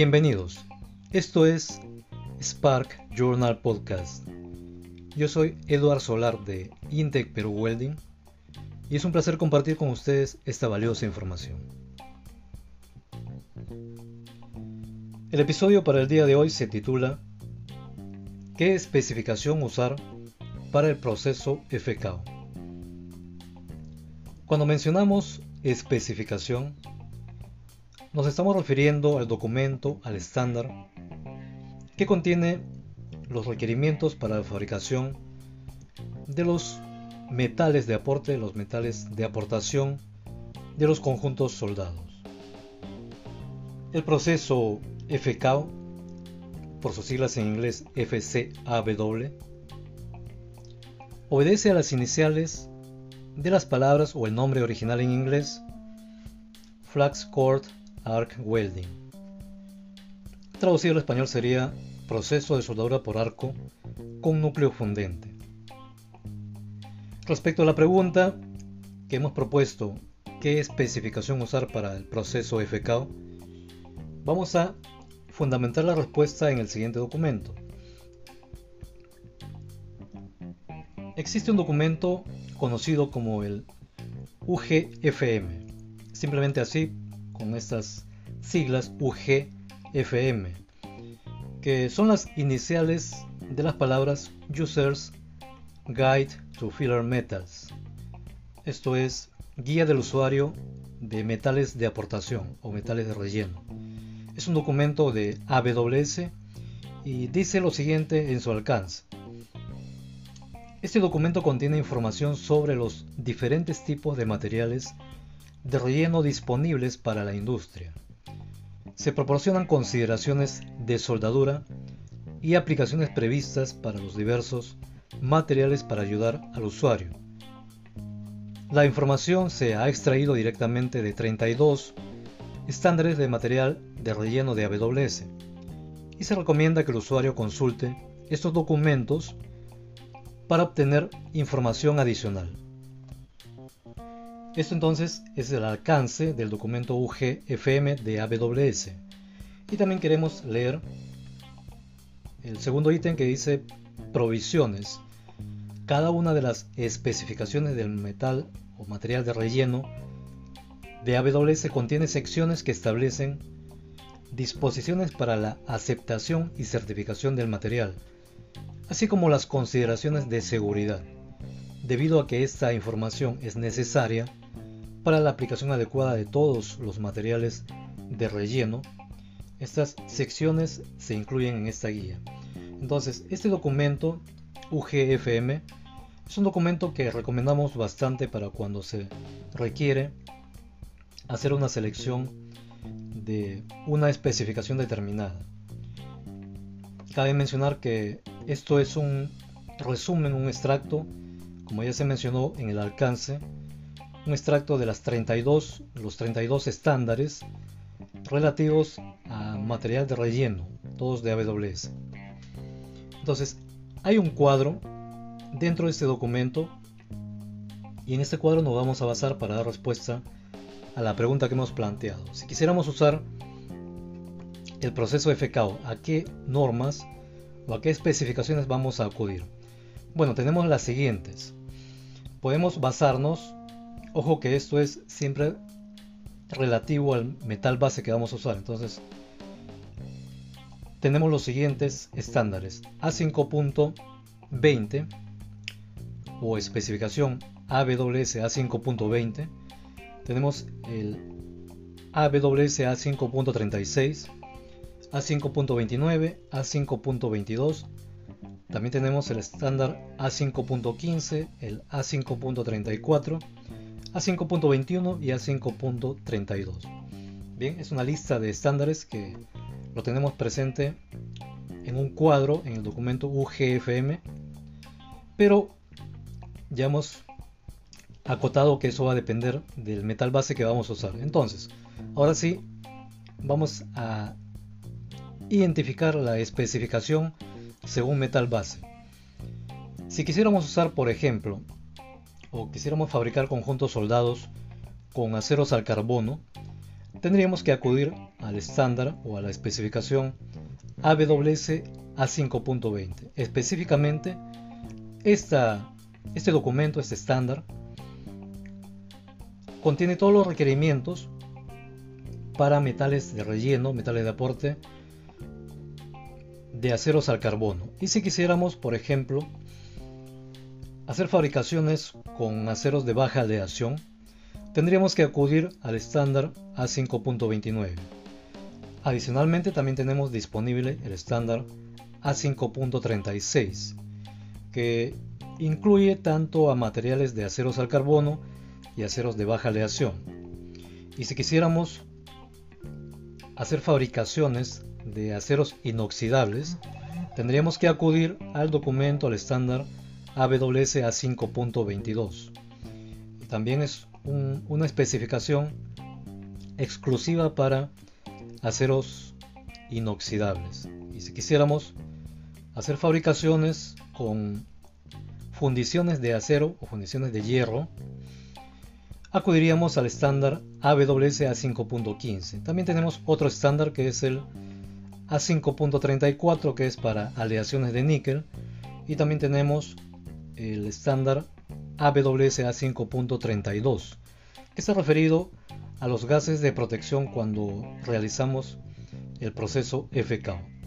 Bienvenidos. Esto es Spark Journal Podcast. Yo soy Eduard Solar de Intec Perú Welding y es un placer compartir con ustedes esta valiosa información. El episodio para el día de hoy se titula ¿Qué especificación usar para el proceso FKO? Cuando mencionamos especificación, nos estamos refiriendo al documento, al estándar, que contiene los requerimientos para la fabricación de los metales de aporte, los metales de aportación de los conjuntos soldados. El proceso FKO, por sus siglas en inglés FCAW, obedece a las iniciales de las palabras o el nombre original en inglés Flax Cord Arc Welding. Traducido al español sería proceso de soldadura por arco con núcleo fundente. Respecto a la pregunta que hemos propuesto, ¿qué especificación usar para el proceso FKO? Vamos a fundamentar la respuesta en el siguiente documento. Existe un documento conocido como el UGFM, simplemente así, con estas siglas UGFM, que son las iniciales de las palabras Users Guide to Filler Metals. Esto es Guía del usuario de metales de aportación o metales de relleno. Es un documento de AWS y dice lo siguiente en su alcance. Este documento contiene información sobre los diferentes tipos de materiales de relleno disponibles para la industria. Se proporcionan consideraciones de soldadura y aplicaciones previstas para los diversos materiales para ayudar al usuario. La información se ha extraído directamente de 32 estándares de material de relleno de AWS y se recomienda que el usuario consulte estos documentos para obtener información adicional. Esto entonces es el alcance del documento UGFM de AWS. Y también queremos leer el segundo ítem que dice provisiones. Cada una de las especificaciones del metal o material de relleno de AWS contiene secciones que establecen disposiciones para la aceptación y certificación del material, así como las consideraciones de seguridad, debido a que esta información es necesaria para la aplicación adecuada de todos los materiales de relleno. Estas secciones se incluyen en esta guía. Entonces, este documento UGFM es un documento que recomendamos bastante para cuando se requiere hacer una selección de una especificación determinada. Cabe mencionar que esto es un resumen, un extracto, como ya se mencionó en el alcance, un extracto de las 32, los 32 estándares relativos a material de relleno, todos de AWS. Entonces, hay un cuadro dentro de este documento y en este cuadro nos vamos a basar para dar respuesta a la pregunta que hemos planteado. Si quisiéramos usar el proceso FKO, ¿a qué normas o a qué especificaciones vamos a acudir? Bueno, tenemos las siguientes. Podemos basarnos, ojo que esto es siempre relativo al metal base que vamos a usar. Entonces, tenemos los siguientes estándares. A5.20 o especificación AWS A5.20. Tenemos el AWS A5.36 a5.29, A5.22. También tenemos el estándar A5.15, el A5.34, A5.21 y A5.32. Bien, es una lista de estándares que lo tenemos presente en un cuadro en el documento UGFM, pero ya hemos acotado que eso va a depender del metal base que vamos a usar. Entonces, ahora sí, vamos a identificar la especificación según metal base. Si quisiéramos usar, por ejemplo, o quisiéramos fabricar conjuntos soldados con aceros al carbono, tendríamos que acudir al estándar o a la especificación AWS A5.20. Específicamente, esta, este documento, este estándar, contiene todos los requerimientos para metales de relleno, metales de aporte de aceros al carbono. Y si quisiéramos, por ejemplo, hacer fabricaciones con aceros de baja aleación, tendríamos que acudir al estándar A5.29. Adicionalmente también tenemos disponible el estándar A5.36, que incluye tanto a materiales de aceros al carbono y aceros de baja aleación. Y si quisiéramos hacer fabricaciones de aceros inoxidables, tendríamos que acudir al documento, al estándar AWS A5.22. También es una especificación exclusiva para aceros inoxidables. Y si quisiéramos hacer fabricaciones con fundiciones de acero o fundiciones de hierro, acudiríamos al estándar AWS A5.15. También tenemos otro estándar que es el A5.34 que es para aleaciones de níquel y también tenemos el estándar AWS A5.32 que está referido a los gases de protección cuando realizamos el proceso FK.